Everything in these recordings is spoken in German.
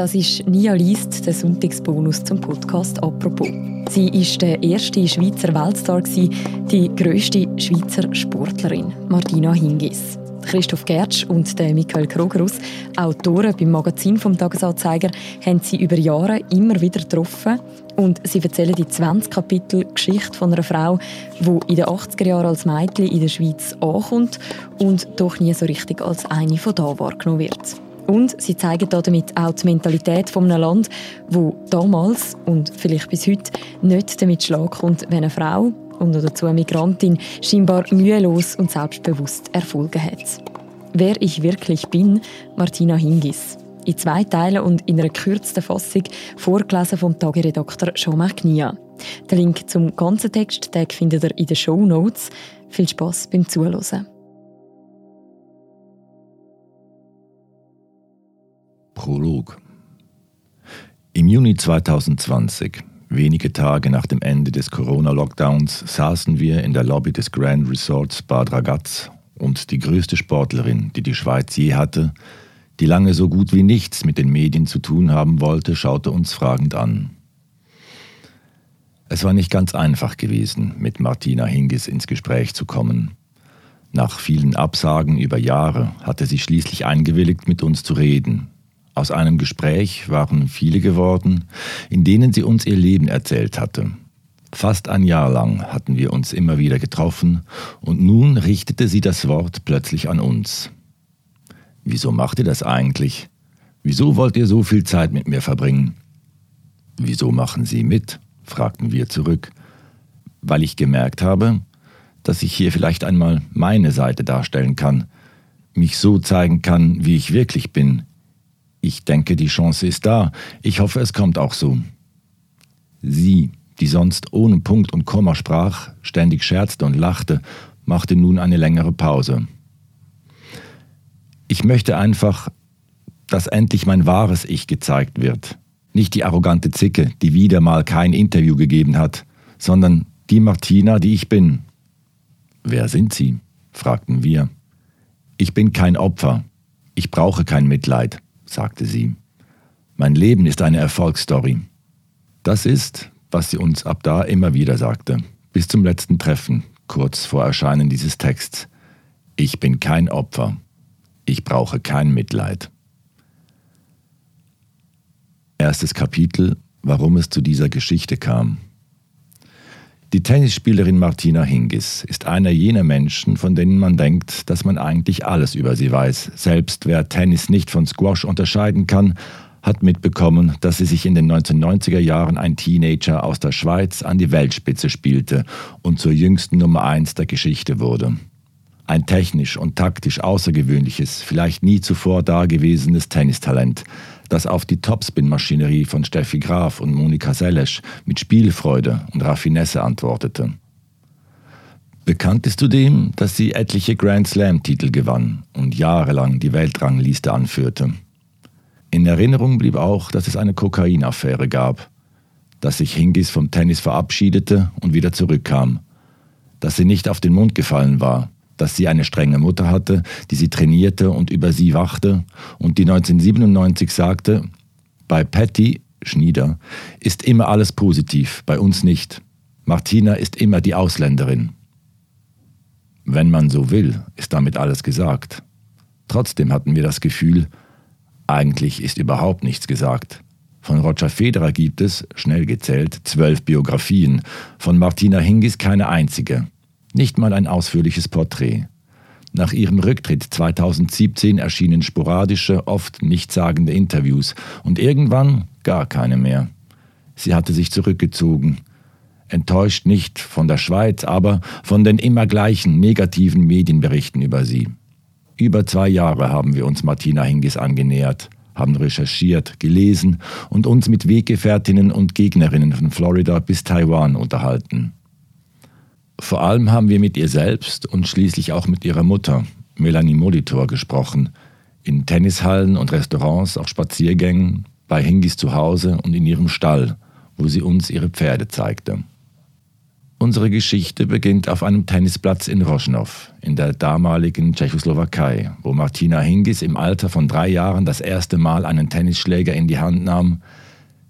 Das ist Nia Liest, der Sonntagsbonus zum Podcast «Apropos». Sie war der erste Schweizer Weltstar, die grösste Schweizer Sportlerin, Martina Hingis. Christoph Gertsch und Michael Krogerus, Autoren beim Magazin vom Tagesanzeiger, haben sie über Jahre immer wieder getroffen und sie erzählen die 20 Kapitel Geschichte von einer Frau, die in den 80er Jahren als Mädchen in der Schweiz ankommt und doch nie so richtig als eine von da wahrgenommen wird. Und sie zeigen damit auch die Mentalität von einem Land, wo damals und vielleicht bis heute nicht damit Schlag kommt, wenn eine Frau und dazu eine Migrantin scheinbar mühelos und selbstbewusst Erfolge hat. Wer ich wirklich bin, Martina Hingis. In zwei Teilen und in einer gekürzten Fassung vorgelesen vom Tageredakteur Jean-Marc Nia. Den Link zum ganzen Text findet ihr in den Show Notes. Viel Spaß beim Zuhören. Prolog. Im Juni 2020, wenige Tage nach dem Ende des Corona-Lockdowns, saßen wir in der Lobby des Grand Resorts Bad Ragaz und die größte Sportlerin, die die Schweiz je hatte, die lange so gut wie nichts mit den Medien zu tun haben wollte, schaute uns fragend an. Es war nicht ganz einfach gewesen, mit Martina Hingis ins Gespräch zu kommen. Nach vielen Absagen über Jahre hatte sie schließlich eingewilligt, mit uns zu reden, aus einem Gespräch waren viele geworden, in denen sie uns ihr Leben erzählt hatte. Fast ein Jahr lang hatten wir uns immer wieder getroffen und nun richtete sie das Wort plötzlich an uns. Wieso macht ihr das eigentlich? Wieso wollt ihr so viel Zeit mit mir verbringen? Wieso machen Sie mit? fragten wir zurück, weil ich gemerkt habe, dass ich hier vielleicht einmal meine Seite darstellen kann, mich so zeigen kann, wie ich wirklich bin, ich denke, die Chance ist da. Ich hoffe, es kommt auch so. Sie, die sonst ohne Punkt und Komma sprach, ständig scherzte und lachte, machte nun eine längere Pause. Ich möchte einfach, dass endlich mein wahres Ich gezeigt wird. Nicht die arrogante Zicke, die wieder mal kein Interview gegeben hat, sondern die Martina, die ich bin. Wer sind Sie? fragten wir. Ich bin kein Opfer. Ich brauche kein Mitleid sagte sie. Mein Leben ist eine Erfolgsstory. Das ist, was sie uns ab da immer wieder sagte, bis zum letzten Treffen, kurz vor Erscheinen dieses Texts. Ich bin kein Opfer. Ich brauche kein Mitleid. Erstes Kapitel, warum es zu dieser Geschichte kam. Die Tennisspielerin Martina Hingis ist einer jener Menschen, von denen man denkt, dass man eigentlich alles über sie weiß. Selbst wer Tennis nicht von Squash unterscheiden kann, hat mitbekommen, dass sie sich in den 1990er Jahren ein Teenager aus der Schweiz an die Weltspitze spielte und zur jüngsten Nummer 1 der Geschichte wurde. Ein technisch und taktisch außergewöhnliches, vielleicht nie zuvor dagewesenes Tennistalent, das auf die Topspin-Maschinerie von Steffi Graf und Monika Selesch mit Spielfreude und Raffinesse antwortete. Bekannt ist zudem, dass sie etliche Grand Slam-Titel gewann und jahrelang die Weltrangliste anführte. In Erinnerung blieb auch, dass es eine Kokainaffäre gab, dass sich Hingis vom Tennis verabschiedete und wieder zurückkam, dass sie nicht auf den Mund gefallen war, dass sie eine strenge Mutter hatte, die sie trainierte und über sie wachte und die 1997 sagte, bei Patty, Schnieder, ist immer alles positiv, bei uns nicht. Martina ist immer die Ausländerin. Wenn man so will, ist damit alles gesagt. Trotzdem hatten wir das Gefühl, eigentlich ist überhaupt nichts gesagt. Von Roger Federer gibt es, schnell gezählt, zwölf Biografien, von Martina Hingis keine einzige. Nicht mal ein ausführliches Porträt. Nach ihrem Rücktritt 2017 erschienen sporadische, oft nichtssagende Interviews und irgendwann gar keine mehr. Sie hatte sich zurückgezogen. Enttäuscht nicht von der Schweiz, aber von den immer gleichen negativen Medienberichten über sie. Über zwei Jahre haben wir uns Martina Hingis angenähert, haben recherchiert, gelesen und uns mit Weggefährtinnen und Gegnerinnen von Florida bis Taiwan unterhalten. Vor allem haben wir mit ihr selbst und schließlich auch mit ihrer Mutter, Melanie Molitor, gesprochen. In Tennishallen und Restaurants, auf Spaziergängen, bei Hingis zu Hause und in ihrem Stall, wo sie uns ihre Pferde zeigte. Unsere Geschichte beginnt auf einem Tennisplatz in Rožnov, in der damaligen Tschechoslowakei, wo Martina Hingis im Alter von drei Jahren das erste Mal einen Tennisschläger in die Hand nahm.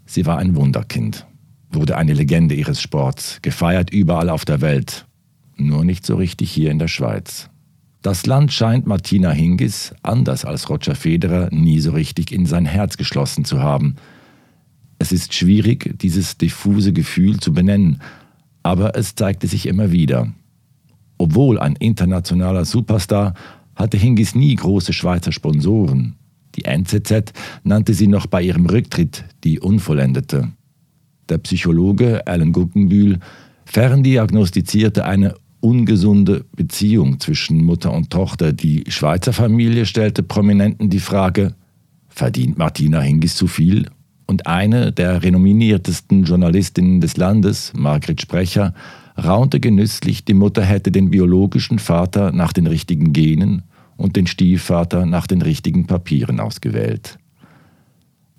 Sie war ein Wunderkind, wurde eine Legende ihres Sports, gefeiert überall auf der Welt, nur nicht so richtig hier in der Schweiz. Das Land scheint Martina Hingis, anders als Roger Federer, nie so richtig in sein Herz geschlossen zu haben. Es ist schwierig, dieses diffuse Gefühl zu benennen, aber es zeigte sich immer wieder. Obwohl ein internationaler Superstar, hatte Hingis nie große Schweizer Sponsoren. Die NZZ nannte sie noch bei ihrem Rücktritt die Unvollendete. Der Psychologe Alan Guggenbühl ferndiagnostizierte eine ungesunde Beziehung zwischen Mutter und Tochter. Die Schweizer Familie stellte Prominenten die Frage, verdient Martina Hingis zu viel und eine der renommiertesten Journalistinnen des Landes, Margret Sprecher, raunte genüsslich, die Mutter hätte den biologischen Vater nach den richtigen Genen und den Stiefvater nach den richtigen Papieren ausgewählt.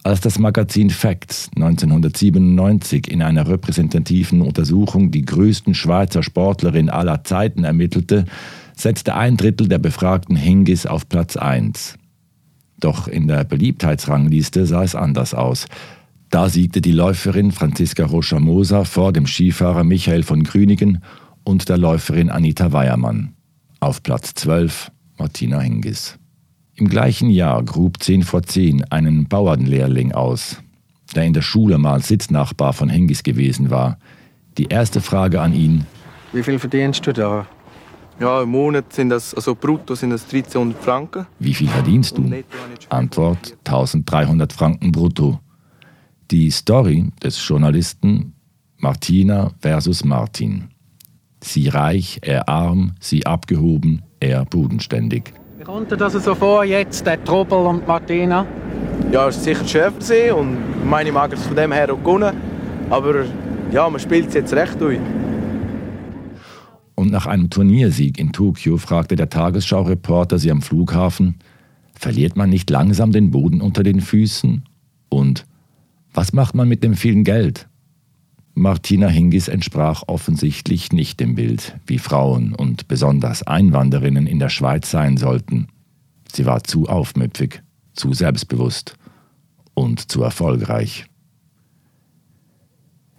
Als das Magazin Facts 1997 in einer repräsentativen Untersuchung die größten Schweizer Sportlerin aller Zeiten ermittelte, setzte ein Drittel der Befragten Hingis auf Platz 1. Doch in der Beliebtheitsrangliste sah es anders aus. Da siegte die Läuferin Franziska Rocha-Moser vor dem Skifahrer Michael von Grünigen und der Läuferin Anita Weiermann. Auf Platz 12 Martina Hingis. Im gleichen Jahr grub 10 vor 10 einen Bauernlehrling aus, der in der Schule mal Sitznachbar von Hingis gewesen war. Die erste Frage an ihn: Wie viel verdienst du da? Ja, im Monat sind das, also brutto sind das 1300 Franken. Wie viel verdienst du? Antwort 1300 Franken brutto. Die Story des Journalisten Martina versus Martin. Sie reich, er arm, sie abgehoben, er bodenständig. Kommt dir das so vor, jetzt, der Trubel und Martina? Ja, es ist sicher sie und meine mag es von dem her auch gewonnen. Aber ja, man spielt es jetzt recht durch. Und nach einem Turniersieg in Tokio fragte der Tagesschau-Reporter sie am Flughafen, verliert man nicht langsam den Boden unter den Füßen? Und was macht man mit dem vielen Geld? Martina Hingis entsprach offensichtlich nicht dem Bild, wie Frauen und besonders Einwanderinnen in der Schweiz sein sollten. Sie war zu aufmüpfig, zu selbstbewusst und zu erfolgreich.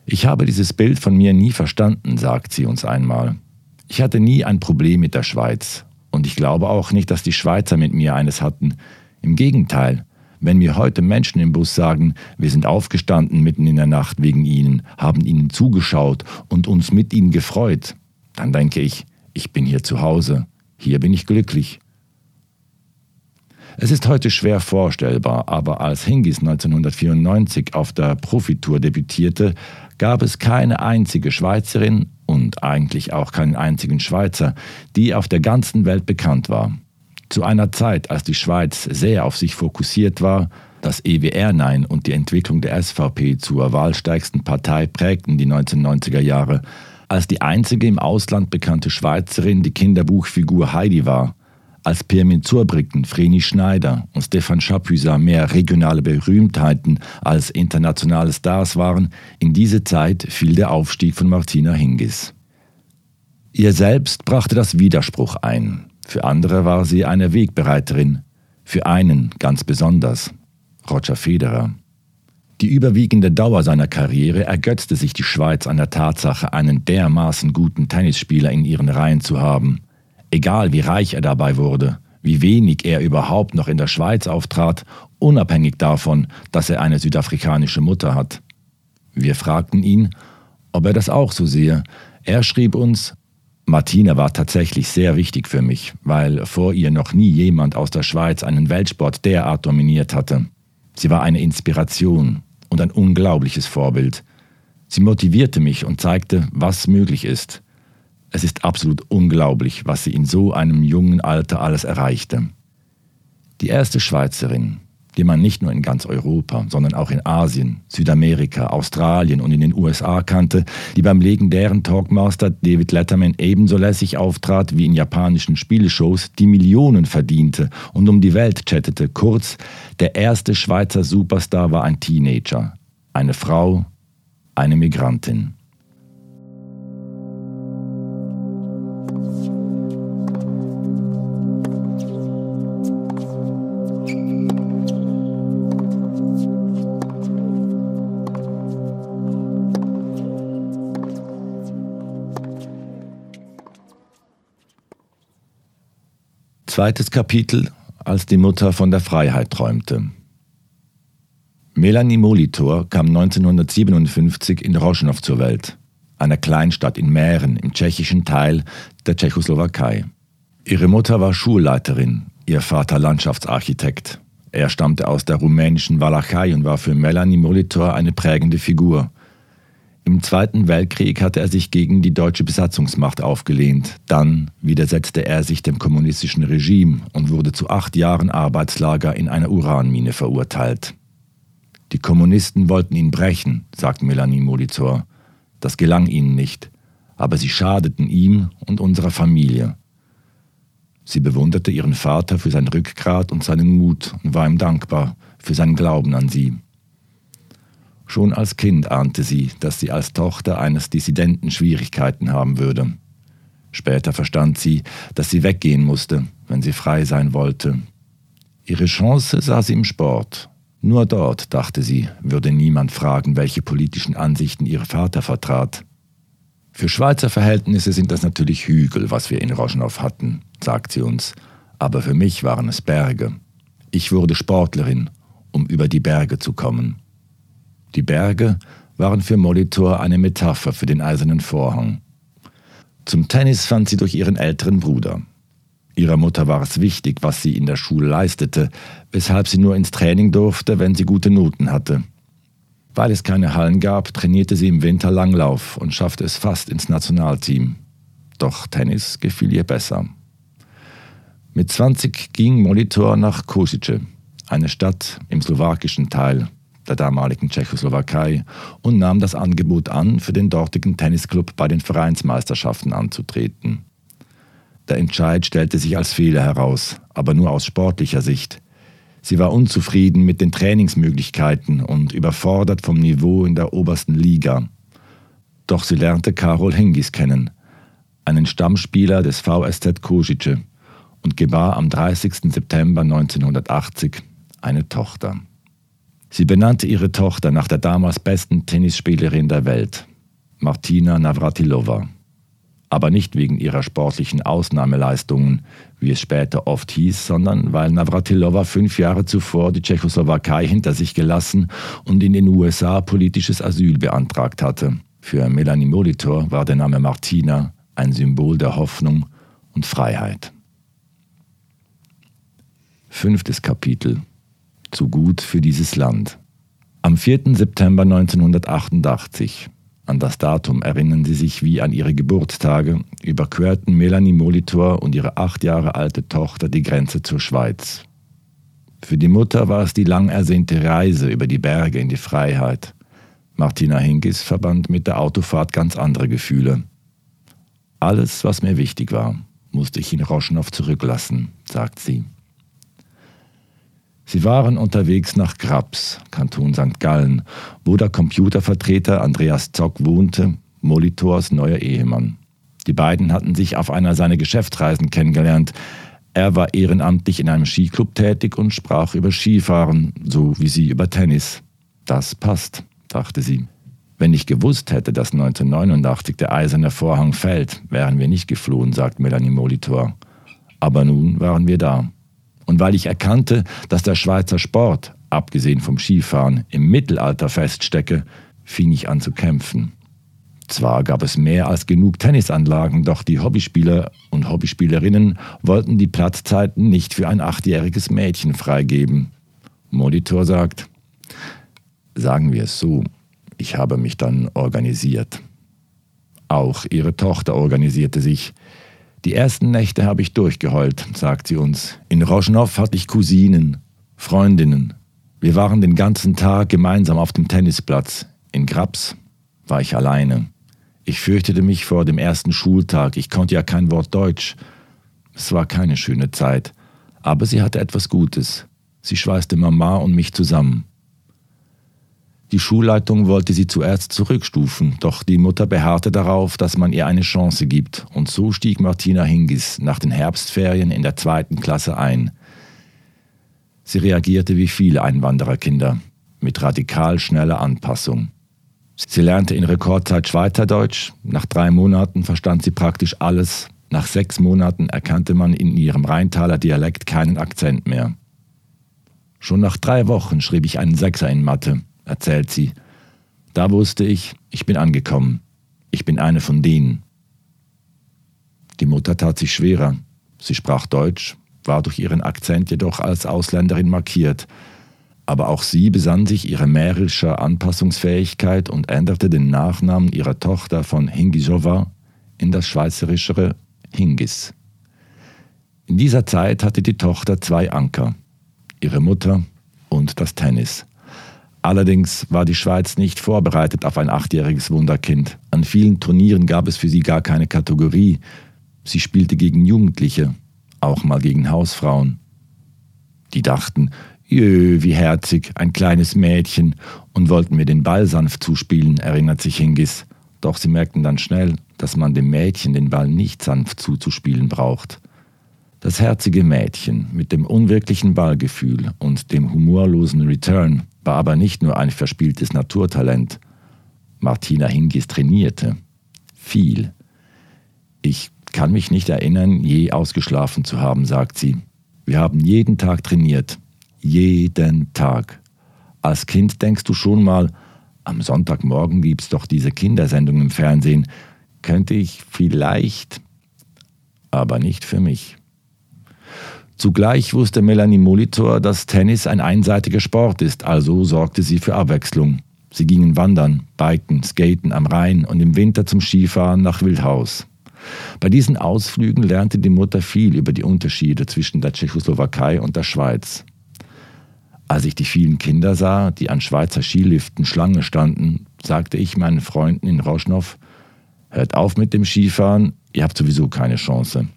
Ich habe dieses Bild von mir nie verstanden, sagt sie uns einmal. Ich hatte nie ein Problem mit der Schweiz und ich glaube auch nicht, dass die Schweizer mit mir eines hatten. Im Gegenteil, wenn mir heute Menschen im Bus sagen, wir sind aufgestanden mitten in der Nacht wegen ihnen, haben ihnen zugeschaut und uns mit ihnen gefreut, dann denke ich, ich bin hier zu Hause, hier bin ich glücklich. Es ist heute schwer vorstellbar, aber als Hingis 1994 auf der Profitour debütierte, gab es keine einzige Schweizerin und eigentlich auch keinen einzigen Schweizer, die auf der ganzen Welt bekannt war. Zu einer Zeit, als die Schweiz sehr auf sich fokussiert war, das EWR-Nein und die Entwicklung der SVP zur wahlstärksten Partei prägten die 1990er Jahre, als die einzige im Ausland bekannte Schweizerin die Kinderbuchfigur Heidi war, als Pirmin Zurbrücken, Vreni Schneider und Stefan Chapuisat mehr regionale Berühmtheiten als internationale Stars waren, in diese Zeit fiel der Aufstieg von Martina Hingis. Ihr selbst brachte das Widerspruch ein. Für andere war sie eine Wegbereiterin. Für einen ganz besonders, Roger Federer. Die überwiegende Dauer seiner Karriere ergötzte sich die Schweiz an der Tatsache, einen dermaßen guten Tennisspieler in ihren Reihen zu haben – egal wie reich er dabei wurde, wie wenig er überhaupt noch in der Schweiz auftrat, unabhängig davon, dass er eine südafrikanische Mutter hat. Wir fragten ihn, ob er das auch so sehe. Er schrieb uns, Martina war tatsächlich sehr wichtig für mich, weil vor ihr noch nie jemand aus der Schweiz einen Weltsport derart dominiert hatte. Sie war eine Inspiration und ein unglaubliches Vorbild. Sie motivierte mich und zeigte, was möglich ist. Es ist absolut unglaublich, was sie in so einem jungen Alter alles erreichte. Die erste Schweizerin, die man nicht nur in ganz Europa, sondern auch in Asien, Südamerika, Australien und in den USA kannte, die beim legendären Talkmaster David Letterman ebenso lässig auftrat wie in japanischen Spielshows, die Millionen verdiente und um die Welt chattete. Kurz, der erste Schweizer Superstar war ein Teenager, eine Frau, eine Migrantin. Zweites Kapitel, als die Mutter von der Freiheit träumte. Melanie Molitor kam 1957 in Roschnow zur Welt, einer Kleinstadt in Mähren im tschechischen Teil der Tschechoslowakei. Ihre Mutter war Schulleiterin, ihr Vater Landschaftsarchitekt. Er stammte aus der rumänischen Walachei und war für Melanie Molitor eine prägende Figur. Im Zweiten Weltkrieg hatte er sich gegen die deutsche Besatzungsmacht aufgelehnt. Dann widersetzte er sich dem kommunistischen Regime und wurde zu acht Jahren Arbeitslager in einer Uranmine verurteilt. Die Kommunisten wollten ihn brechen, sagt Melanie Molitor. Das gelang ihnen nicht, aber sie schadeten ihm und unserer Familie. Sie bewunderte ihren Vater für sein Rückgrat und seinen Mut und war ihm dankbar für seinen Glauben an sie. Schon als Kind ahnte sie, dass sie als Tochter eines Dissidenten Schwierigkeiten haben würde. Später verstand sie, dass sie weggehen musste, wenn sie frei sein wollte. Ihre Chance sah sie im Sport. Nur dort, dachte sie, würde niemand fragen, welche politischen Ansichten ihr Vater vertrat. Für Schweizer Verhältnisse sind das natürlich Hügel, was wir in Roschnow hatten, sagt sie uns, aber für mich waren es Berge. Ich wurde Sportlerin, um über die Berge zu kommen. Die Berge waren für Molitor eine Metapher für den eisernen Vorhang. Zum Tennis fand sie durch ihren älteren Bruder. Ihrer Mutter war es wichtig, was sie in der Schule leistete, weshalb sie nur ins Training durfte, wenn sie gute Noten hatte. Weil es keine Hallen gab, trainierte sie im Winter Langlauf und schaffte es fast ins Nationalteam. Doch Tennis gefiel ihr besser. Mit 20 ging Molitor nach Kosice, eine Stadt im slowakischen Teil der damaligen Tschechoslowakei, und nahm das Angebot an, für den dortigen Tennisclub bei den Vereinsmeisterschaften anzutreten. Der Entscheid stellte sich als Fehler heraus, aber nur aus sportlicher Sicht. Sie war unzufrieden mit den Trainingsmöglichkeiten und überfordert vom Niveau in der obersten Liga. Doch sie lernte Karol Hingis kennen, einen Stammspieler des VSZ Kosice, und gebar am 30. September 1980 eine Tochter. Sie benannte ihre Tochter nach der damals besten Tennisspielerin der Welt, Martina Navratilova aber nicht wegen ihrer sportlichen Ausnahmeleistungen, wie es später oft hieß, sondern weil Navratilova fünf Jahre zuvor die Tschechoslowakei hinter sich gelassen und in den USA politisches Asyl beantragt hatte. Für Melanie Molitor war der Name Martina ein Symbol der Hoffnung und Freiheit. Fünftes Kapitel Zu gut für dieses Land. Am 4. September 1988 an das Datum erinnern sie sich wie an ihre Geburtstage, überquerten Melanie Molitor und ihre acht Jahre alte Tochter die Grenze zur Schweiz. Für die Mutter war es die lang ersehnte Reise über die Berge in die Freiheit. Martina Hingis verband mit der Autofahrt ganz andere Gefühle. Alles, was mir wichtig war, musste ich in Roschnow zurücklassen, sagt sie. Sie waren unterwegs nach Grabs, Kanton St. Gallen, wo der Computervertreter Andreas Zock wohnte, Molitors neuer Ehemann. Die beiden hatten sich auf einer seiner Geschäftsreisen kennengelernt. Er war ehrenamtlich in einem Skiclub tätig und sprach über Skifahren, so wie sie über Tennis. Das passt, dachte sie. Wenn ich gewusst hätte, dass 1989 der eiserne Vorhang fällt, wären wir nicht geflohen, sagt Melanie Molitor. Aber nun waren wir da. Und weil ich erkannte, dass der Schweizer Sport, abgesehen vom Skifahren, im Mittelalter feststecke, fing ich an zu kämpfen. Zwar gab es mehr als genug Tennisanlagen, doch die Hobbyspieler und Hobbyspielerinnen wollten die Platzzeiten nicht für ein achtjähriges Mädchen freigeben. Monitor sagt, sagen wir es so, ich habe mich dann organisiert. Auch ihre Tochter organisierte sich. Die ersten Nächte habe ich durchgeheult, sagt sie uns. In Roschnow hatte ich Cousinen, Freundinnen. Wir waren den ganzen Tag gemeinsam auf dem Tennisplatz. In Grabs war ich alleine. Ich fürchtete mich vor dem ersten Schultag. Ich konnte ja kein Wort Deutsch. Es war keine schöne Zeit. Aber sie hatte etwas Gutes. Sie schweißte Mama und mich zusammen. Die Schulleitung wollte sie zuerst zurückstufen, doch die Mutter beharrte darauf, dass man ihr eine Chance gibt, und so stieg Martina Hingis nach den Herbstferien in der zweiten Klasse ein. Sie reagierte wie viele Einwandererkinder, mit radikal schneller Anpassung. Sie lernte in Rekordzeit Schweizerdeutsch, nach drei Monaten verstand sie praktisch alles, Nach sechs Monaten erkannte man in ihrem Rheintaler Dialekt keinen Akzent mehr. Schon nach drei Wochen schrieb ich einen Sechser in Mathe, erzählt sie. Da wusste ich, ich bin angekommen. Ich bin eine von denen. Die Mutter tat sich schwerer. Sie sprach Deutsch, war durch ihren Akzent jedoch als Ausländerin markiert. Aber auch sie besann sich ihrer mährischer Anpassungsfähigkeit und änderte den Nachnamen ihrer Tochter von Hingisova in das schweizerischere Hingis. In dieser Zeit hatte die Tochter zwei Anker, ihre Mutter und das Tennis. Allerdings war die Schweiz nicht vorbereitet auf ein achtjähriges Wunderkind. An vielen Turnieren gab es für sie gar keine Kategorie. Sie spielte gegen Jugendliche, auch mal gegen Hausfrauen. Die dachten, jö, wie herzig, ein kleines Mädchen, und wollten mir den Ball sanft zuspielen, erinnert sich Hingis. Doch sie merkten dann schnell, dass man dem Mädchen den Ball nicht sanft zuzuspielen braucht. Das herzige Mädchen mit dem unwirklichen Ballgefühl und dem humorlosen Return war aber nicht nur ein verspieltes Naturtalent. Martina Hingis trainierte. Viel. Ich kann mich nicht erinnern, je ausgeschlafen zu haben, sagt sie. Wir haben jeden Tag trainiert. Jeden Tag. Als Kind denkst du schon mal, am Sonntagmorgen gibt's doch diese Kindersendung im Fernsehen. Könnte ich vielleicht, aber nicht für mich. Zugleich wusste Melanie Molitor, dass Tennis ein einseitiger Sport ist, also sorgte sie für Abwechslung. Sie gingen wandern, biken, skaten am Rhein und im Winter zum Skifahren nach Wildhaus. Bei diesen Ausflügen lernte die Mutter viel über die Unterschiede zwischen der Tschechoslowakei und der Schweiz. Als ich die vielen Kinder sah, die an Schweizer Skiliften Schlange standen, sagte ich meinen Freunden in Roschnow, hört auf mit dem Skifahren, ihr habt sowieso keine Chance.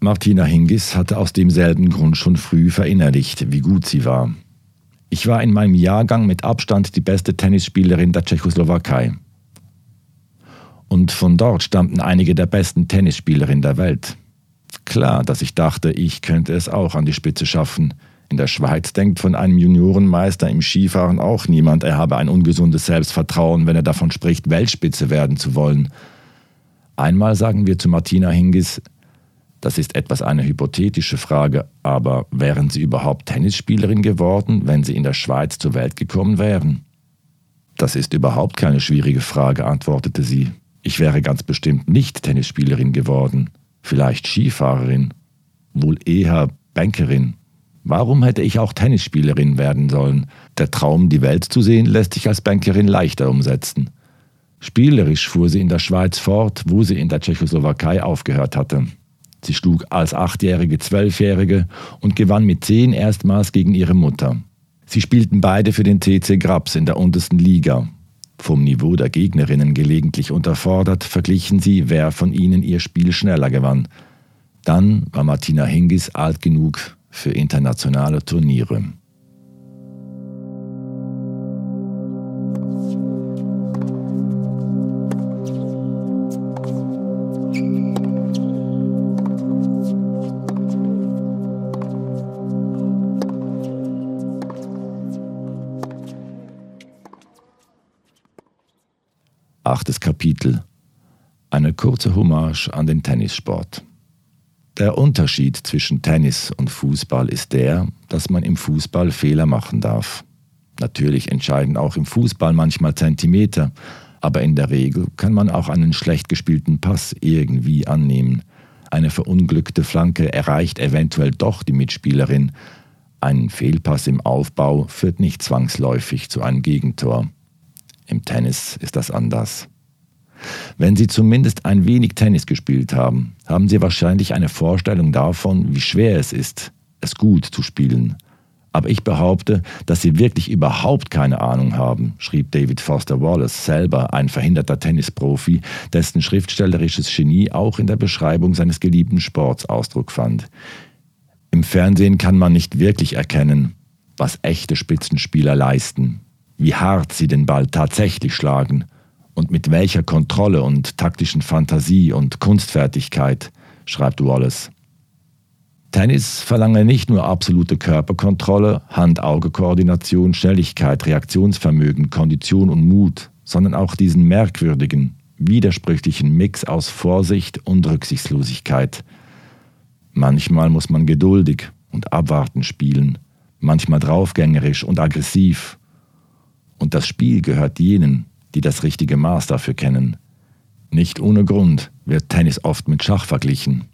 Martina Hingis hatte aus demselben Grund schon früh verinnerlicht, wie gut sie war. Ich war in meinem Jahrgang mit Abstand die beste Tennisspielerin der Tschechoslowakei. Und von dort stammten einige der besten Tennisspielerinnen der Welt. Klar, dass ich dachte, ich könnte es auch an die Spitze schaffen. In der Schweiz denkt von einem Juniorenmeister im Skifahren auch niemand, er habe ein ungesundes Selbstvertrauen, wenn er davon spricht, Weltspitze werden zu wollen. Einmal sagen wir zu Martina Hingis, das ist etwas eine hypothetische Frage, aber wären Sie überhaupt Tennisspielerin geworden, wenn Sie in der Schweiz zur Welt gekommen wären? Das ist überhaupt keine schwierige Frage, antwortete sie. Ich wäre ganz bestimmt nicht Tennisspielerin geworden, vielleicht Skifahrerin, wohl eher Bankerin. Warum hätte ich auch Tennisspielerin werden sollen? Der Traum, die Welt zu sehen, lässt sich als Bankerin leichter umsetzen. Spielerisch fuhr sie in der Schweiz fort, wo sie in der Tschechoslowakei aufgehört hatte. Sie schlug als Achtjährige Zwölfjährige und gewann mit zehn erstmals gegen ihre Mutter. Sie spielten beide für den TC Grabs in der untersten Liga. Vom Niveau der Gegnerinnen gelegentlich unterfordert, verglichen sie, wer von ihnen ihr Spiel schneller gewann. Dann war Martina Hingis alt genug für internationale Turniere. Achtes Kapitel. Eine kurze Hommage an den Tennissport. Der Unterschied zwischen Tennis und Fußball ist der, dass man im Fußball Fehler machen darf. Natürlich entscheiden auch im Fußball manchmal Zentimeter, aber in der Regel kann man auch einen schlecht gespielten Pass irgendwie annehmen. Eine verunglückte Flanke erreicht eventuell doch die Mitspielerin. Ein Fehlpass im Aufbau führt nicht zwangsläufig zu einem Gegentor. Im Tennis ist das anders. Wenn Sie zumindest ein wenig Tennis gespielt haben, haben Sie wahrscheinlich eine Vorstellung davon, wie schwer es ist, es gut zu spielen. Aber ich behaupte, dass Sie wirklich überhaupt keine Ahnung haben, schrieb David Foster Wallace, selber ein verhinderter Tennisprofi, dessen schriftstellerisches Genie auch in der Beschreibung seines geliebten Sports Ausdruck fand. Im Fernsehen kann man nicht wirklich erkennen, was echte Spitzenspieler leisten, wie hart sie den Ball tatsächlich schlagen und mit welcher Kontrolle und taktischen Fantasie und Kunstfertigkeit, schreibt Wallace. Tennis verlange nicht nur absolute Körperkontrolle, Hand-Auge-Koordination, Schnelligkeit, Reaktionsvermögen, Kondition und Mut, sondern auch diesen merkwürdigen, widersprüchlichen Mix aus Vorsicht und Rücksichtslosigkeit. Manchmal muss man geduldig und abwartend spielen, manchmal draufgängerisch und aggressiv. Und das Spiel gehört jenen, die das richtige Maß dafür kennen. Nicht ohne Grund wird Tennis oft mit Schach verglichen.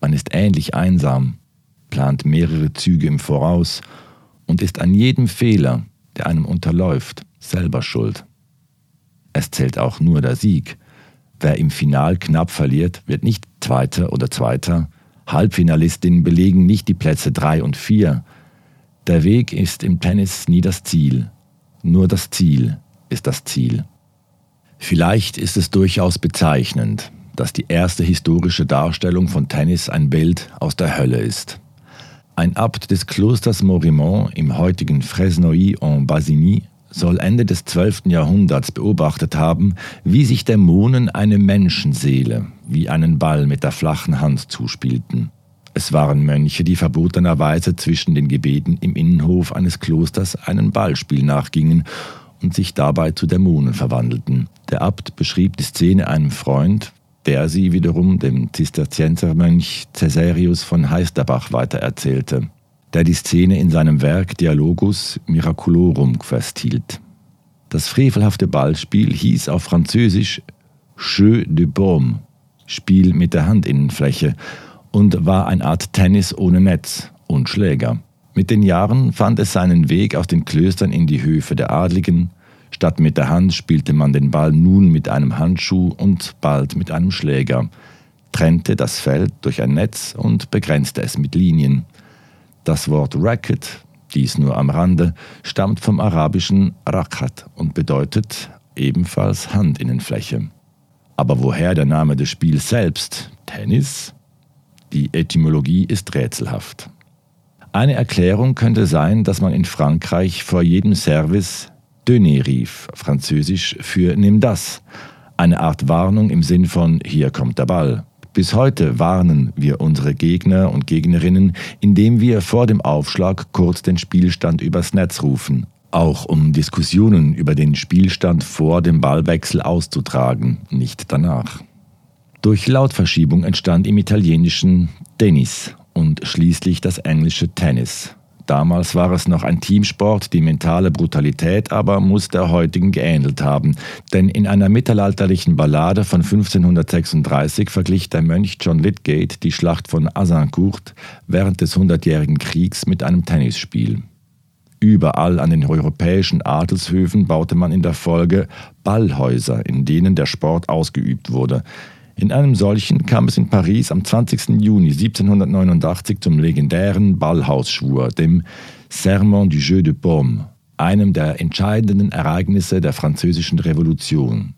Man ist ähnlich einsam, plant mehrere Züge im Voraus und ist an jedem Fehler, der einem unterläuft, selber schuld. Es zählt auch nur der Sieg. Wer im Final knapp verliert, wird nicht Zweiter oder Zweiter. Halbfinalistinnen belegen nicht die Plätze 3 und 4. Der Weg ist im Tennis nie das Ziel. Nur das Ziel ist das Ziel. Vielleicht ist es durchaus bezeichnend, dass die erste historische Darstellung von Tennis ein Bild aus der Hölle ist. Ein Abt des Klosters Morimont im heutigen Fresnoy en Bassigny soll Ende des 12. Jahrhunderts beobachtet haben, wie sich Dämonen eine Menschenseele wie einen Ball mit der flachen Hand zuspielten. Es waren Mönche, die verbotenerweise zwischen den Gebeten im Innenhof eines Klosters einen Ballspiel nachgingen und sich dabei zu Dämonen verwandelten. Der Abt beschrieb die Szene einem Freund, der sie wiederum dem Zisterziensermönch Caesarius von Heisterbach weitererzählte der die Szene in seinem Werk Dialogus Miraculorum festhielt. Das frevelhafte Ballspiel hieß auf Französisch Jeu de Baume, Spiel mit der Handinnenfläche, und war eine Art Tennis ohne Netz und Schläger. Mit den Jahren fand es seinen Weg aus den Klöstern in die Höfe der Adligen. Statt mit der Hand spielte man den Ball nun mit einem Handschuh und bald mit einem Schläger, trennte das Feld durch ein Netz und begrenzte es mit Linien. Das Wort Racket, dies nur am Rande, stammt vom arabischen Rakat und bedeutet ebenfalls Handinnenfläche. Aber woher der Name des Spiels selbst, Tennis? Die Etymologie ist rätselhaft. Eine Erklärung könnte sein, dass man in Frankreich vor jedem Service Dönner rief, französisch für Nimm das, eine Art Warnung im Sinn von Hier kommt der Ball. Bis heute warnen wir unsere Gegner und Gegnerinnen, indem wir vor dem Aufschlag kurz den Spielstand übers Netz rufen, auch um Diskussionen über den Spielstand vor dem Ballwechsel auszutragen, nicht danach. Durch Lautverschiebung entstand im Italienischen Tennis und schließlich das englische Tennis. Damals war es noch ein Teamsport, die mentale Brutalität aber muss der heutigen geähnelt haben. Denn in einer mittelalterlichen Ballade von 1536 verglich der Mönch John Lydgate die Schlacht von Azincourt während des Hundertjährigen Kriegs mit einem Tennisspiel. Überall an den europäischen Adelshöfen baute man in der Folge Ballhäuser, in denen der Sport ausgeübt wurde. In einem solchen kam es in Paris am 20. Juni 1789 zum legendären Ballhausschwur, dem Serment du Jeu de Paume, einem der entscheidenden Ereignisse der französischen Revolution.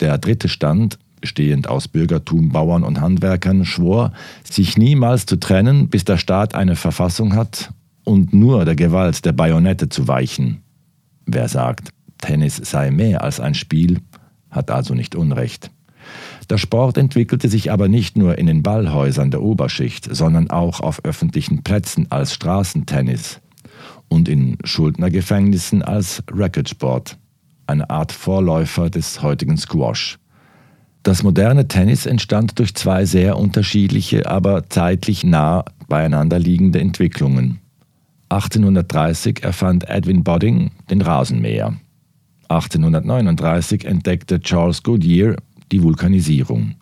Der dritte Stand, bestehend aus Bürgertum, Bauern und Handwerkern, schwor, sich niemals zu trennen, bis der Staat eine Verfassung hat und nur der Gewalt der Bajonette zu weichen. Wer sagt, Tennis sei mehr als ein Spiel, hat also nicht Unrecht. Der Sport entwickelte sich aber nicht nur in den Ballhäusern der Oberschicht, sondern auch auf öffentlichen Plätzen als Straßentennis und in Schuldnergefängnissen als Racketsport, eine Art Vorläufer des heutigen Squash. Das moderne Tennis entstand durch zwei sehr unterschiedliche, aber zeitlich nah beieinander liegende Entwicklungen. 1830 erfand Edwin Bodding den Rasenmäher. 1839 entdeckte Charles Goodyear die Vulkanisierung.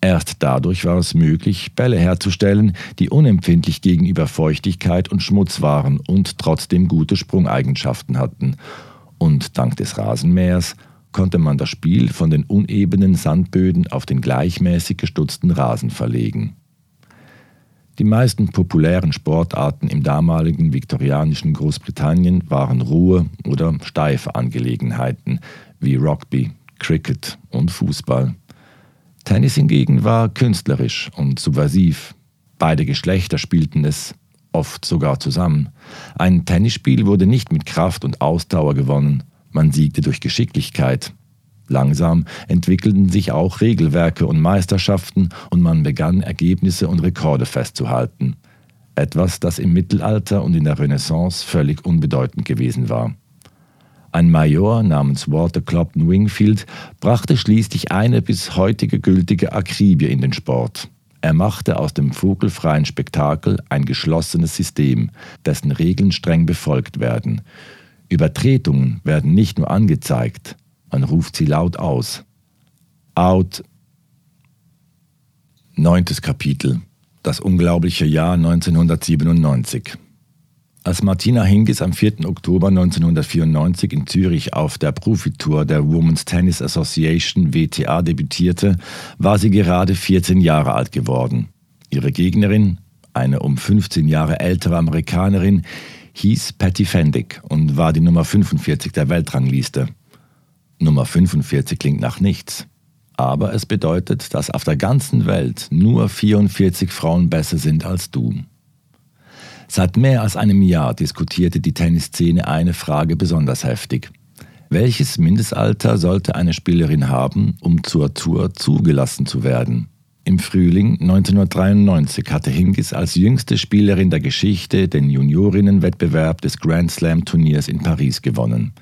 Erst dadurch war es möglich, Bälle herzustellen, die unempfindlich gegenüber Feuchtigkeit und Schmutz waren und trotzdem gute Sprungeigenschaften hatten. Und dank des Rasenmähers konnte man das Spiel von den unebenen Sandböden auf den gleichmäßig gestutzten Rasen verlegen. Die meisten populären Sportarten im damaligen viktorianischen Großbritannien waren Ruhe- oder steife Angelegenheiten wie Rugby, Cricket und Fußball. Tennis hingegen war künstlerisch und subversiv. Beide Geschlechter spielten es, oft sogar zusammen. Ein Tennisspiel wurde nicht mit Kraft und Ausdauer gewonnen, man siegte durch Geschicklichkeit. Langsam entwickelten sich auch Regelwerke und Meisterschaften und man begann Ergebnisse und Rekorde festzuhalten. Etwas, das im Mittelalter und in der Renaissance völlig unbedeutend gewesen war. Ein Major namens Walter Clopton Wingfield brachte schließlich eine bis heutige gültige Akribie in den Sport. Er machte aus dem vogelfreien Spektakel ein geschlossenes System, dessen Regeln streng befolgt werden. Übertretungen werden nicht nur angezeigt, man ruft sie laut aus. Out. Neuntes Kapitel. Das unglaubliche Jahr 1997. Als Martina Hingis am 4. Oktober 1994 in Zürich auf der Profitour der Women's Tennis Association WTA debütierte, war sie gerade 14 Jahre alt geworden. Ihre Gegnerin, eine um 15 Jahre ältere Amerikanerin, hieß Patty Fendick und war die Nummer 45 der Weltrangliste. Nummer 45 klingt nach nichts. Aber es bedeutet, dass auf der ganzen Welt nur 44 Frauen besser sind als du. Seit mehr als einem Jahr diskutierte die Tennisszene eine Frage besonders heftig. Welches Mindestalter sollte eine Spielerin haben, um zur Tour zugelassen zu werden? Im Frühling 1993 hatte Hingis als jüngste Spielerin der Geschichte den Juniorinnenwettbewerb des Grand Slam Turniers in Paris gewonnen.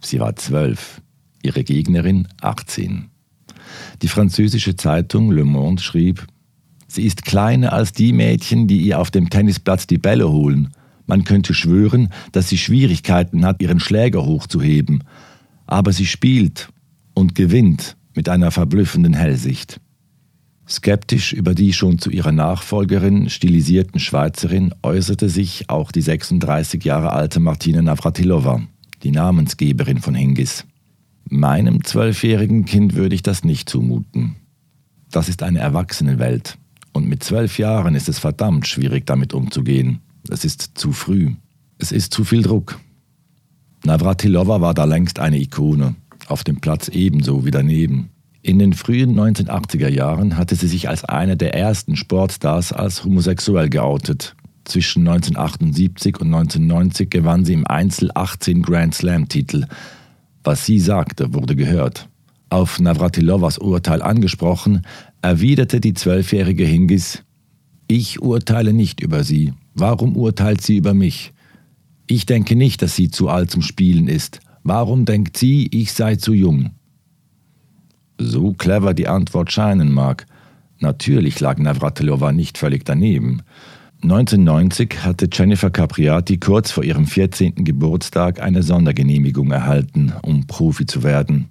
Sie war zwölf, ihre Gegnerin 18. Die französische Zeitung Le Monde schrieb, Sie ist kleiner als die Mädchen, die ihr auf dem Tennisplatz die Bälle holen. Man könnte schwören, dass sie Schwierigkeiten hat, ihren Schläger hochzuheben. Aber sie spielt und gewinnt mit einer verblüffenden Hellsicht. Skeptisch über die schon zu ihrer Nachfolgerin stilisierten Schweizerin äußerte sich auch die 36 Jahre alte Martina Navratilova, die Namensgeberin von Hingis. Meinem zwölfjährigen Kind würde ich das nicht zumuten. Das ist eine Erwachsenenwelt. Und mit zwölf Jahren ist es verdammt schwierig, damit umzugehen. Es ist zu früh. Es ist zu viel Druck. Navratilova war da längst eine Ikone, auf dem Platz ebenso wie daneben. In den frühen 1980er Jahren hatte sie sich als eine der ersten Sportstars als homosexuell geoutet. Zwischen 1978 und 1990 gewann sie im Einzel 18 Grand Slam-Titel. Was sie sagte, wurde gehört. Auf Navratilovas Urteil angesprochen, erwiderte die zwölfjährige Hingis, ich urteile nicht über sie. Warum urteilt sie über mich? Ich denke nicht, dass sie zu alt zum Spielen ist. Warum denkt sie, ich sei zu jung? So clever die Antwort scheinen mag. Natürlich lag Navratilova nicht völlig daneben. 1990 hatte Jennifer Capriati kurz vor ihrem 14. Geburtstag eine Sondergenehmigung erhalten, um Profi zu werden.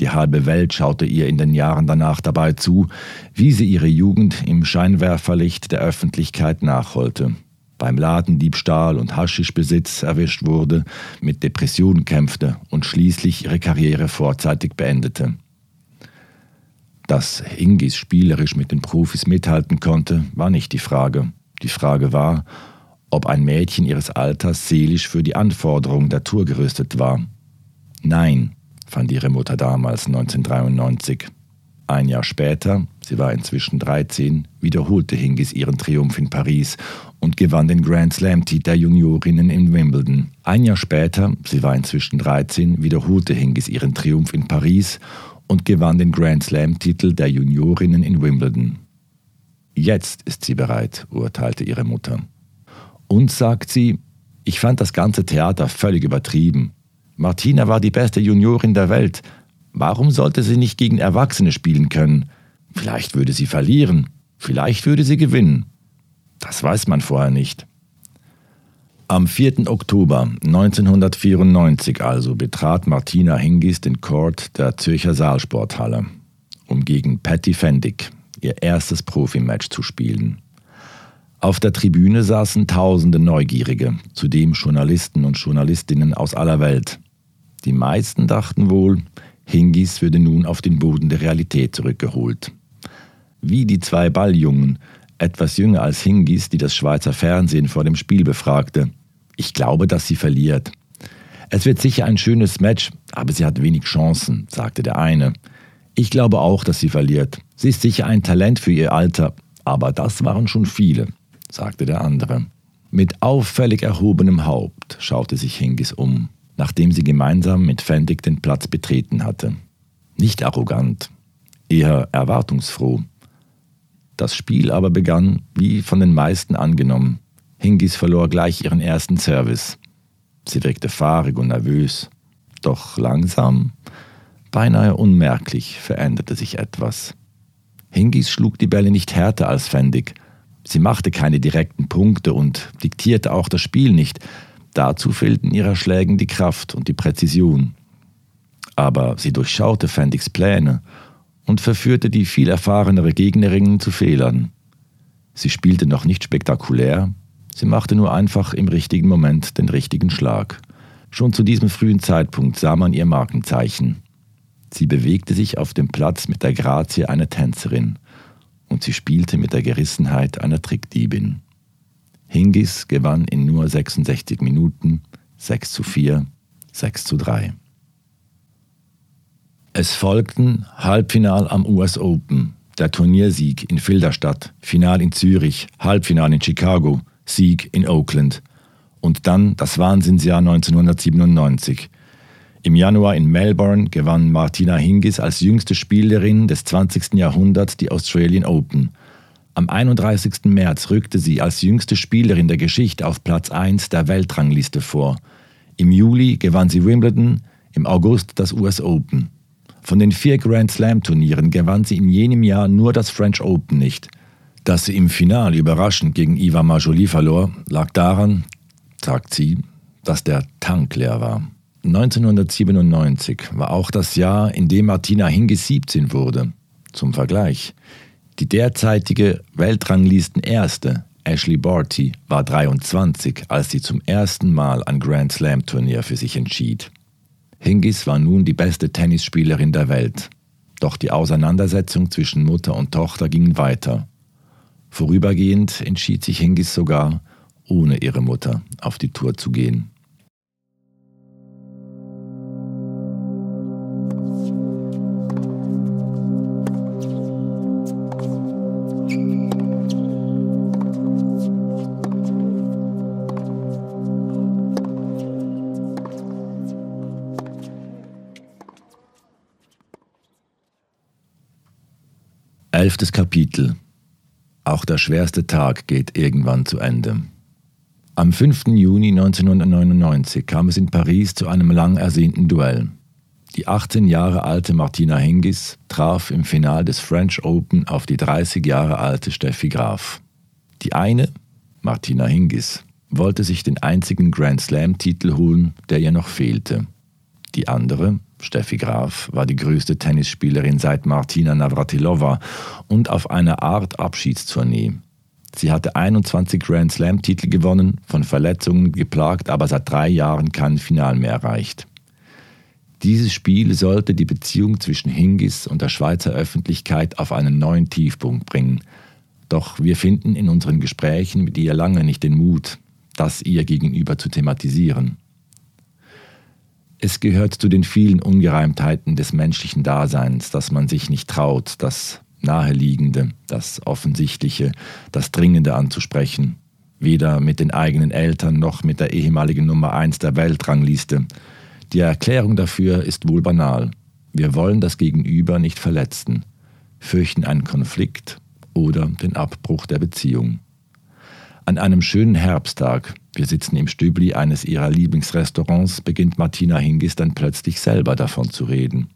Die halbe Welt schaute ihr in den Jahren danach dabei zu, wie sie ihre Jugend im Scheinwerferlicht der Öffentlichkeit nachholte. Beim Ladendiebstahl und Haschischbesitz erwischt wurde, mit Depressionen kämpfte und schließlich ihre Karriere vorzeitig beendete. Dass Hingis spielerisch mit den Profis mithalten konnte, war nicht die Frage. Die Frage war, ob ein Mädchen ihres Alters seelisch für die Anforderungen der Tour gerüstet war. Nein, fand ihre Mutter damals 1993. Ein Jahr später, sie war inzwischen 13, wiederholte Hingis ihren Triumph in Paris und gewann den Grand Slam-Titel der Juniorinnen in Wimbledon. Ein Jahr später, sie war inzwischen 13, wiederholte Hingis ihren Triumph in Paris und gewann den Grand Slam-Titel der Juniorinnen in Wimbledon. Jetzt ist sie bereit, urteilte ihre Mutter. Und sagt sie, ich fand das ganze Theater völlig übertrieben. Martina war die beste Juniorin der Welt. Warum sollte sie nicht gegen Erwachsene spielen können? Vielleicht würde sie verlieren, vielleicht würde sie gewinnen. Das weiß man vorher nicht. Am 4. Oktober 1994 also betrat Martina Hingis den Court der Zürcher Saalsporthalle, um gegen Patty Fendick ihr erstes Profimatch zu spielen. Auf der Tribüne saßen tausende Neugierige, zudem Journalisten und Journalistinnen aus aller Welt. Die meisten dachten wohl, Hingis würde nun auf den Boden der Realität zurückgeholt. Wie die zwei Balljungen, etwas jünger als Hingis, die das Schweizer Fernsehen vor dem Spiel befragte. Ich glaube, dass sie verliert. Es wird sicher ein schönes Match, aber sie hat wenig Chancen, sagte der eine. Ich glaube auch, dass sie verliert. Sie ist sicher ein Talent für ihr Alter, aber das waren schon viele, sagte der andere. Mit auffällig erhobenem Haupt schaute sich Hingis um nachdem sie gemeinsam mit Fendig den Platz betreten hatte. Nicht arrogant, eher erwartungsfroh. Das Spiel aber begann, wie von den meisten angenommen. Hingis verlor gleich ihren ersten Service. Sie wirkte fahrig und nervös. Doch langsam, beinahe unmerklich, veränderte sich etwas. Hingis schlug die Bälle nicht härter als Fendig. Sie machte keine direkten Punkte und diktierte auch das Spiel nicht. Dazu fehlten ihrer Schlägen die Kraft und die Präzision. Aber sie durchschaute Fendigs Pläne und verführte die viel erfahrenere Gegnerin zu Fehlern. Sie spielte noch nicht spektakulär, sie machte nur einfach im richtigen Moment den richtigen Schlag. Schon zu diesem frühen Zeitpunkt sah man ihr Markenzeichen. Sie bewegte sich auf dem Platz mit der Grazie einer Tänzerin und sie spielte mit der Gerissenheit einer Trickdiebin. Hingis gewann in nur 66 Minuten 6 zu 4, 6 zu 3. Es folgten Halbfinal am US Open, der Turniersieg in Filderstadt, Final in Zürich, Halbfinal in Chicago, Sieg in Oakland und dann das Wahnsinnsjahr 1997. Im Januar in Melbourne gewann Martina Hingis als jüngste Spielerin des 20. Jahrhunderts die Australian Open. Am 31. März rückte sie als jüngste Spielerin der Geschichte auf Platz 1 der Weltrangliste vor. Im Juli gewann sie Wimbledon, im August das US Open. Von den vier Grand Slam-Turnieren gewann sie in jenem Jahr nur das French Open nicht. Dass sie im Finale überraschend gegen Iva Majoli verlor, lag daran, sagt sie, dass der Tank leer war. 1997 war auch das Jahr, in dem Martina Hingis 17 wurde. Zum Vergleich. Die derzeitige Weltranglisten-Erste, Ashley Barty, war 23, als sie zum ersten Mal ein Grand Slam-Turnier für sich entschied. Hingis war nun die beste Tennisspielerin der Welt. Doch die Auseinandersetzung zwischen Mutter und Tochter ging weiter. Vorübergehend entschied sich Hingis sogar, ohne ihre Mutter auf die Tour zu gehen. Elftes Kapitel. Auch der schwerste Tag geht irgendwann zu Ende. Am 5. Juni 1999 kam es in Paris zu einem lang ersehnten Duell. Die 18 Jahre alte Martina Hingis traf im Finale des French Open auf die 30 Jahre alte Steffi Graf. Die eine, Martina Hingis, wollte sich den einzigen Grand Slam-Titel holen, der ihr noch fehlte. Die andere, Steffi Graf war die größte Tennisspielerin seit Martina Navratilova und auf einer Art Abschiedstournee. Sie hatte 21 Grand Slam-Titel gewonnen, von Verletzungen geplagt, aber seit drei Jahren kein Final mehr erreicht. Dieses Spiel sollte die Beziehung zwischen Hingis und der Schweizer Öffentlichkeit auf einen neuen Tiefpunkt bringen. Doch wir finden in unseren Gesprächen mit ihr lange nicht den Mut, das ihr gegenüber zu thematisieren. Es gehört zu den vielen Ungereimtheiten des menschlichen Daseins, dass man sich nicht traut, das Naheliegende, das Offensichtliche, das Dringende anzusprechen. Weder mit den eigenen Eltern noch mit der ehemaligen Nummer eins der Weltrangliste. Die Erklärung dafür ist wohl banal. Wir wollen das Gegenüber nicht verletzen, fürchten einen Konflikt oder den Abbruch der Beziehung. An einem schönen Herbsttag, wir sitzen im Stübli eines ihrer Lieblingsrestaurants, beginnt Martina Hingis dann plötzlich selber davon zu reden.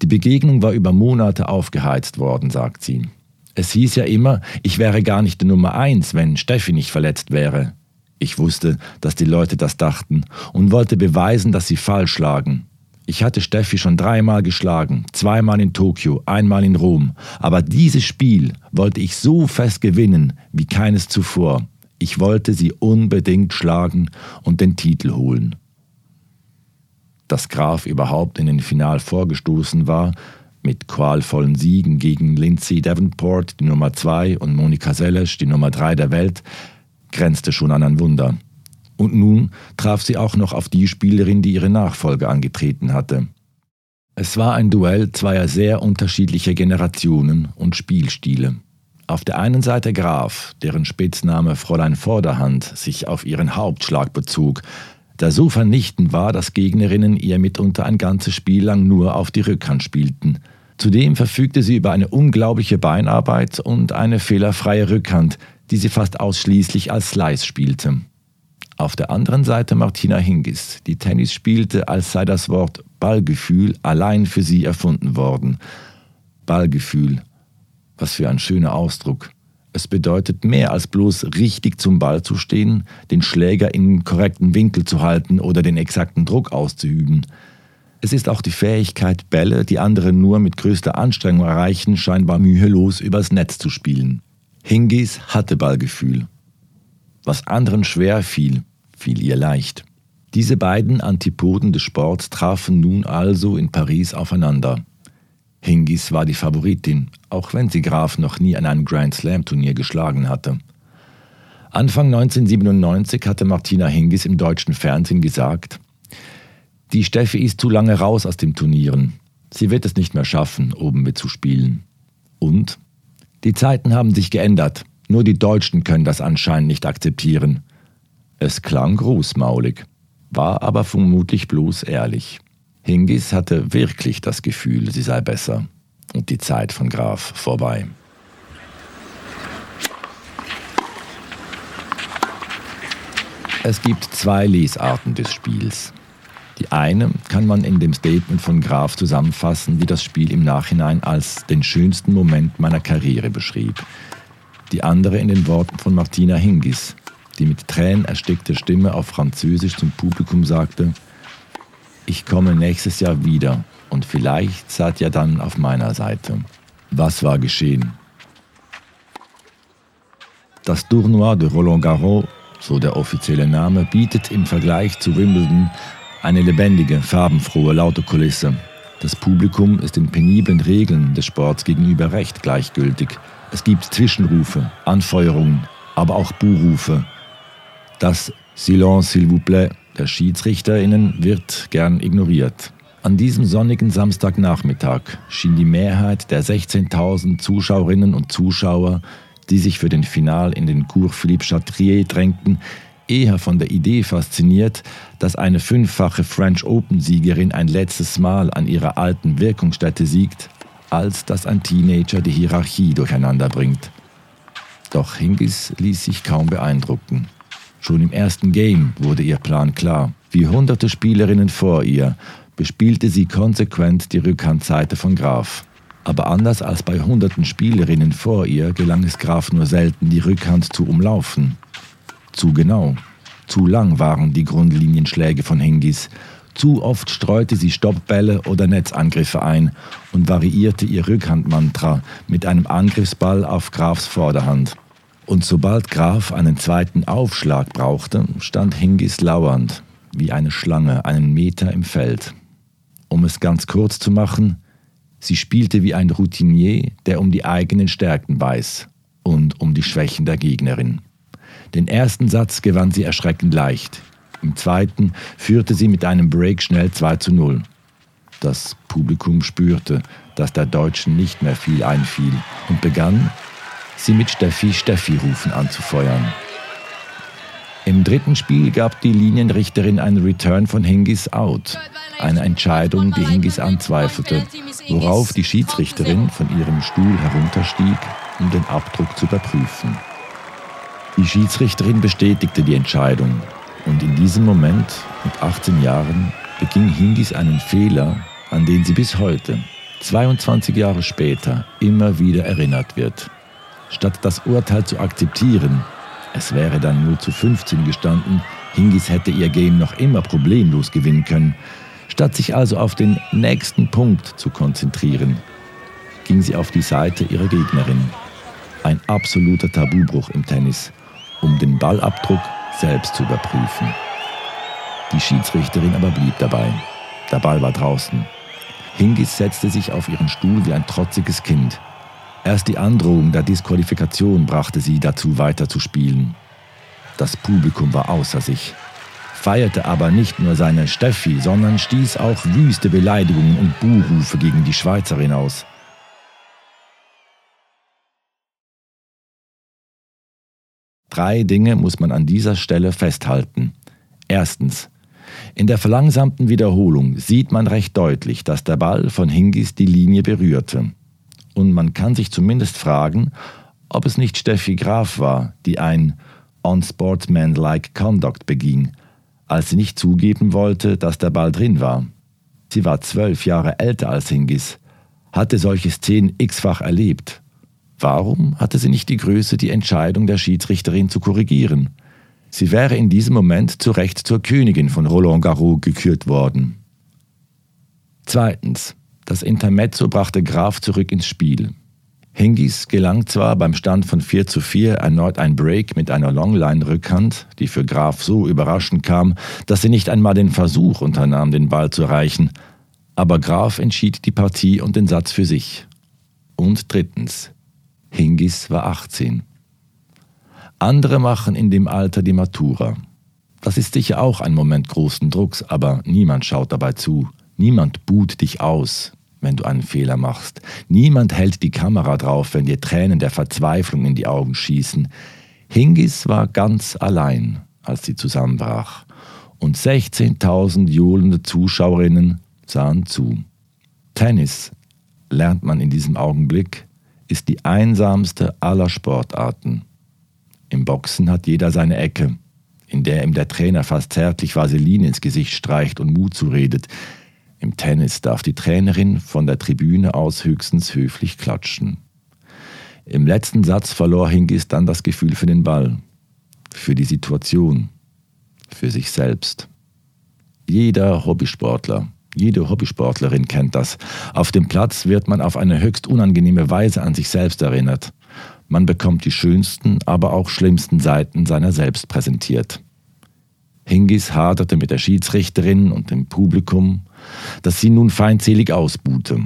Die Begegnung war über Monate aufgeheizt worden, sagt sie. Es hieß ja immer, ich wäre gar nicht die Nummer eins, wenn Steffi nicht verletzt wäre. Ich wusste, dass die Leute das dachten und wollte beweisen, dass sie falsch lagen. Ich hatte Steffi schon dreimal geschlagen, zweimal in Tokio, einmal in Rom, aber dieses Spiel wollte ich so fest gewinnen wie keines zuvor. Ich wollte sie unbedingt schlagen und den Titel holen. Dass Graf überhaupt in den Final vorgestoßen war, mit qualvollen Siegen gegen Lindsay Davenport, die Nummer 2, und Monika Seles, die Nummer 3 der Welt, grenzte schon an ein Wunder. Und nun traf sie auch noch auf die Spielerin, die ihre Nachfolge angetreten hatte. Es war ein Duell zweier sehr unterschiedlicher Generationen und Spielstile. Auf der einen Seite Graf, deren Spitzname Fräulein Vorderhand sich auf ihren Hauptschlag bezog, der so vernichtend war, dass Gegnerinnen ihr mitunter ein ganzes Spiel lang nur auf die Rückhand spielten. Zudem verfügte sie über eine unglaubliche Beinarbeit und eine fehlerfreie Rückhand, die sie fast ausschließlich als Slice spielte. Auf der anderen Seite Martina Hingis, die Tennis spielte, als sei das Wort Ballgefühl allein für sie erfunden worden. Ballgefühl, was für ein schöner Ausdruck. Es bedeutet mehr als bloß richtig zum Ball zu stehen, den Schläger im korrekten Winkel zu halten oder den exakten Druck auszuüben. Es ist auch die Fähigkeit, Bälle, die andere nur mit größter Anstrengung erreichen, scheinbar mühelos übers Netz zu spielen. Hingis hatte Ballgefühl. Was anderen schwer fiel, fiel ihr leicht. Diese beiden Antipoden des Sports trafen nun also in Paris aufeinander. Hingis war die Favoritin, auch wenn sie Graf noch nie an einem Grand Slam Turnier geschlagen hatte. Anfang 1997 hatte Martina Hingis im deutschen Fernsehen gesagt, die Steffi ist zu lange raus aus dem Turnieren. Sie wird es nicht mehr schaffen, oben mitzuspielen. Und? Die Zeiten haben sich geändert. Nur die Deutschen können das anscheinend nicht akzeptieren. Es klang großmaulig, war aber vermutlich bloß ehrlich. Hingis hatte wirklich das Gefühl, sie sei besser und die Zeit von Graf vorbei. Es gibt zwei Lesarten des Spiels. Die eine kann man in dem Statement von Graf zusammenfassen, die das Spiel im Nachhinein als den schönsten Moment meiner Karriere beschrieb. Die andere in den Worten von Martina Hingis, die mit Tränen erstickter Stimme auf Französisch zum Publikum sagte, ich komme nächstes Jahr wieder und vielleicht seid ihr dann auf meiner Seite. Was war geschehen? Das Tournoi de Roland Garros, so der offizielle Name, bietet im Vergleich zu Wimbledon eine lebendige, farbenfrohe, laute Kulisse. Das Publikum ist den peniblen Regeln des Sports gegenüber recht gleichgültig. Es gibt Zwischenrufe, Anfeuerungen, aber auch Buhrufe. Das Silence s'il vous plaît der SchiedsrichterInnen wird gern ignoriert. An diesem sonnigen Samstagnachmittag schien die Mehrheit der 16.000 Zuschauerinnen und Zuschauer, die sich für den Final in den Cours Philippe Chatrier drängten, eher von der Idee fasziniert, dass eine fünffache French Open-Siegerin ein letztes Mal an ihrer alten Wirkungsstätte siegt, als dass ein Teenager die Hierarchie durcheinander bringt. Doch Hingis ließ sich kaum beeindrucken. Schon im ersten Game wurde ihr Plan klar. Wie hunderte Spielerinnen vor ihr bespielte sie konsequent die Rückhandseite von Graf. Aber anders als bei hunderten Spielerinnen vor ihr gelang es Graf nur selten, die Rückhand zu umlaufen. Zu genau, zu lang waren die Grundlinienschläge von Hingis. Zu oft streute sie Stoppbälle oder Netzangriffe ein und variierte ihr Rückhandmantra mit einem Angriffsball auf Grafs Vorderhand. Und sobald Graf einen zweiten Aufschlag brauchte, stand Hingis lauernd, wie eine Schlange, einen Meter im Feld. Um es ganz kurz zu machen, sie spielte wie ein Routinier, der um die eigenen Stärken weiß und um die Schwächen der Gegnerin. Den ersten Satz gewann sie erschreckend leicht. Im zweiten führte sie mit einem Break schnell 2 zu 0. Das Publikum spürte, dass der Deutschen nicht mehr viel einfiel und begann, sie mit Steffi Steffi rufen anzufeuern. Im dritten Spiel gab die Linienrichterin einen Return von Hingis out, eine Entscheidung, die Hingis anzweifelte, worauf die Schiedsrichterin von ihrem Stuhl herunterstieg, um den Abdruck zu überprüfen. Die Schiedsrichterin bestätigte die Entscheidung und in diesem Moment, mit 18 Jahren, beging Hingis einen Fehler, an den sie bis heute, 22 Jahre später, immer wieder erinnert wird. Statt das Urteil zu akzeptieren, es wäre dann nur zu 15 gestanden, Hingis hätte ihr Game noch immer problemlos gewinnen können. Statt sich also auf den nächsten Punkt zu konzentrieren, ging sie auf die Seite ihrer Gegnerin. Ein absoluter Tabubruch im Tennis, um den Ballabdruck selbst zu überprüfen. Die Schiedsrichterin aber blieb dabei. Der Ball war draußen. Hingis setzte sich auf ihren Stuhl wie ein trotziges Kind. Erst die Androhung der Disqualifikation brachte sie dazu weiterzuspielen. Das Publikum war außer sich, feierte aber nicht nur seine Steffi, sondern stieß auch wüste Beleidigungen und Buhrufe gegen die Schweizerin aus. Drei Dinge muss man an dieser Stelle festhalten. Erstens. In der verlangsamten Wiederholung sieht man recht deutlich, dass der Ball von Hingis die Linie berührte und man kann sich zumindest fragen, ob es nicht Steffi Graf war, die ein unsportsmanlike conduct beging, als sie nicht zugeben wollte, dass der Ball drin war. Sie war zwölf Jahre älter als Hingis, hatte solche Szenen x-fach erlebt. Warum hatte sie nicht die Größe, die Entscheidung der Schiedsrichterin zu korrigieren? Sie wäre in diesem Moment zu Recht zur Königin von Roland Garros gekürt worden. Zweitens. Das Intermezzo brachte Graf zurück ins Spiel. Hingis gelang zwar beim Stand von 4 zu 4 erneut ein Break mit einer Longline-Rückhand, die für Graf so überraschend kam, dass sie nicht einmal den Versuch unternahm, den Ball zu erreichen, aber Graf entschied die Partie und den Satz für sich. Und drittens, Hingis war 18. Andere machen in dem Alter die Matura. Das ist sicher auch ein Moment großen Drucks, aber niemand schaut dabei zu. Niemand buht dich aus, wenn du einen Fehler machst. Niemand hält die Kamera drauf, wenn dir Tränen der Verzweiflung in die Augen schießen. Hingis war ganz allein, als sie zusammenbrach. Und 16.000 johlende Zuschauerinnen sahen zu. Tennis, lernt man in diesem Augenblick, ist die einsamste aller Sportarten. Im Boxen hat jeder seine Ecke, in der ihm der Trainer fast zärtlich Vaseline ins Gesicht streicht und Mut zuredet. Im Tennis darf die Trainerin von der Tribüne aus höchstens höflich klatschen. Im letzten Satz verlor Hingis dann das Gefühl für den Ball, für die Situation, für sich selbst. Jeder Hobbysportler, jede Hobbysportlerin kennt das. Auf dem Platz wird man auf eine höchst unangenehme Weise an sich selbst erinnert. Man bekommt die schönsten, aber auch schlimmsten Seiten seiner selbst präsentiert. Hingis haderte mit der Schiedsrichterin und dem Publikum, dass sie nun feindselig ausbuhte.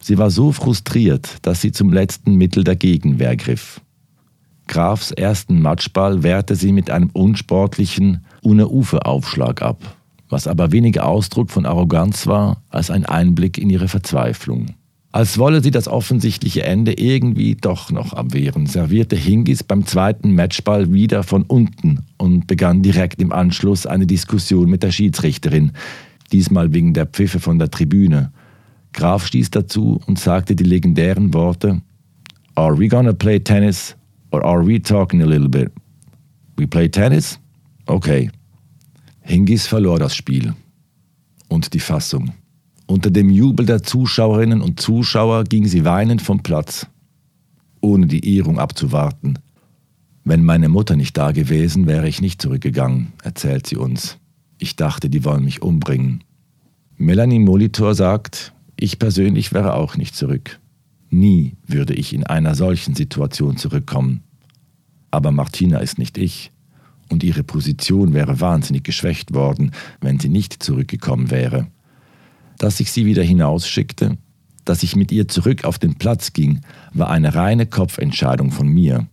Sie war so frustriert, dass sie zum letzten Mittel der Gegenwehr griff. Grafs ersten Matchball wehrte sie mit einem unsportlichen Une-Ufe-Aufschlag ab, was aber weniger Ausdruck von Arroganz war als ein Einblick in ihre Verzweiflung. Als wolle sie das offensichtliche Ende irgendwie doch noch abwehren, servierte Hingis beim zweiten Matchball wieder von unten und begann direkt im Anschluss eine Diskussion mit der Schiedsrichterin, diesmal wegen der Pfiffe von der Tribüne. Graf stieß dazu und sagte die legendären Worte Are we gonna play tennis or are we talking a little bit? We play tennis? Okay. Hingis verlor das Spiel und die Fassung. Unter dem Jubel der Zuschauerinnen und Zuschauer ging sie weinend vom Platz, ohne die Ehrung abzuwarten. Wenn meine Mutter nicht da gewesen, wäre ich nicht zurückgegangen, erzählt sie uns. Ich dachte, die wollen mich umbringen. Melanie Molitor sagt, ich persönlich wäre auch nicht zurück. Nie würde ich in einer solchen Situation zurückkommen. Aber Martina ist nicht ich, und ihre Position wäre wahnsinnig geschwächt worden, wenn sie nicht zurückgekommen wäre dass ich sie wieder hinausschickte, dass ich mit ihr zurück auf den Platz ging, war eine reine Kopfentscheidung von mir.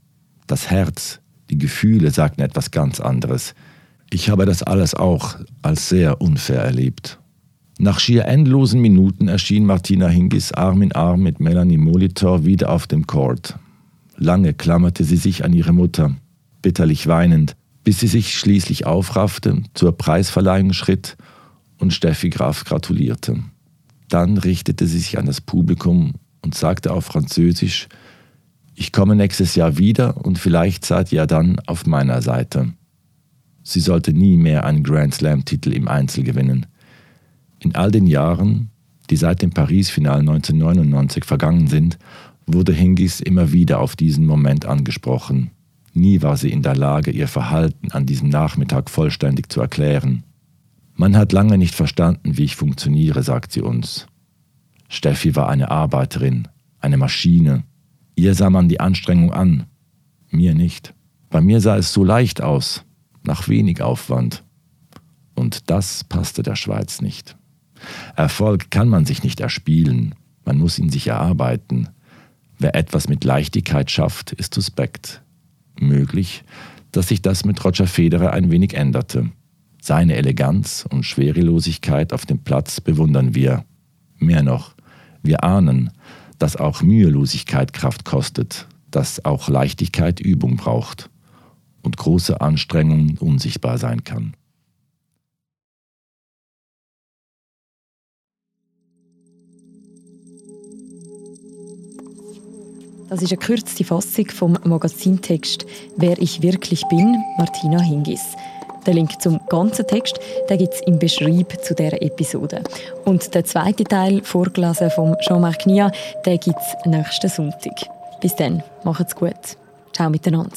Das Herz, die Gefühle sagten etwas ganz anderes. Ich habe das alles auch als sehr unfair erlebt. Nach schier endlosen Minuten erschien Martina Hingis Arm in Arm mit Melanie Molitor wieder auf dem Court. Lange klammerte sie sich an ihre Mutter, bitterlich weinend, bis sie sich schließlich aufraffte, zur Preisverleihung schritt und Steffi Graf gratulierte. Dann richtete sie sich an das Publikum und sagte auf Französisch, ich komme nächstes Jahr wieder und vielleicht seid ihr dann auf meiner Seite. Sie sollte nie mehr einen Grand Slam-Titel im Einzel gewinnen. In all den Jahren, die seit dem Paris-Final 1999 vergangen sind, wurde Hingis immer wieder auf diesen Moment angesprochen. Nie war sie in der Lage, ihr Verhalten an diesem Nachmittag vollständig zu erklären. Man hat lange nicht verstanden, wie ich funktioniere, sagt sie uns. Steffi war eine Arbeiterin, eine Maschine. Ihr sah man die Anstrengung an, mir nicht. Bei mir sah es so leicht aus, nach wenig Aufwand. Und das passte der Schweiz nicht. Erfolg kann man sich nicht erspielen, man muss ihn sich erarbeiten. Wer etwas mit Leichtigkeit schafft, ist suspekt. Möglich, dass sich das mit Roger Federer ein wenig änderte. Seine Eleganz und Schwerelosigkeit auf dem Platz bewundern wir. Mehr noch, wir ahnen, dass auch Mühelosigkeit Kraft kostet, dass auch Leichtigkeit Übung braucht und große Anstrengung unsichtbar sein kann. Das ist eine kürzte Fassung vom Magazintext «Wer ich wirklich bin» Martina Hingis. Den Link zum ganzen Text gibt es im Beschreib zu dieser Episode. Und der zweite Teil, vorgelesen von Jean-Marc Nia, gibt es nächsten Sonntag. Bis dann, macht's gut. Ciao miteinander.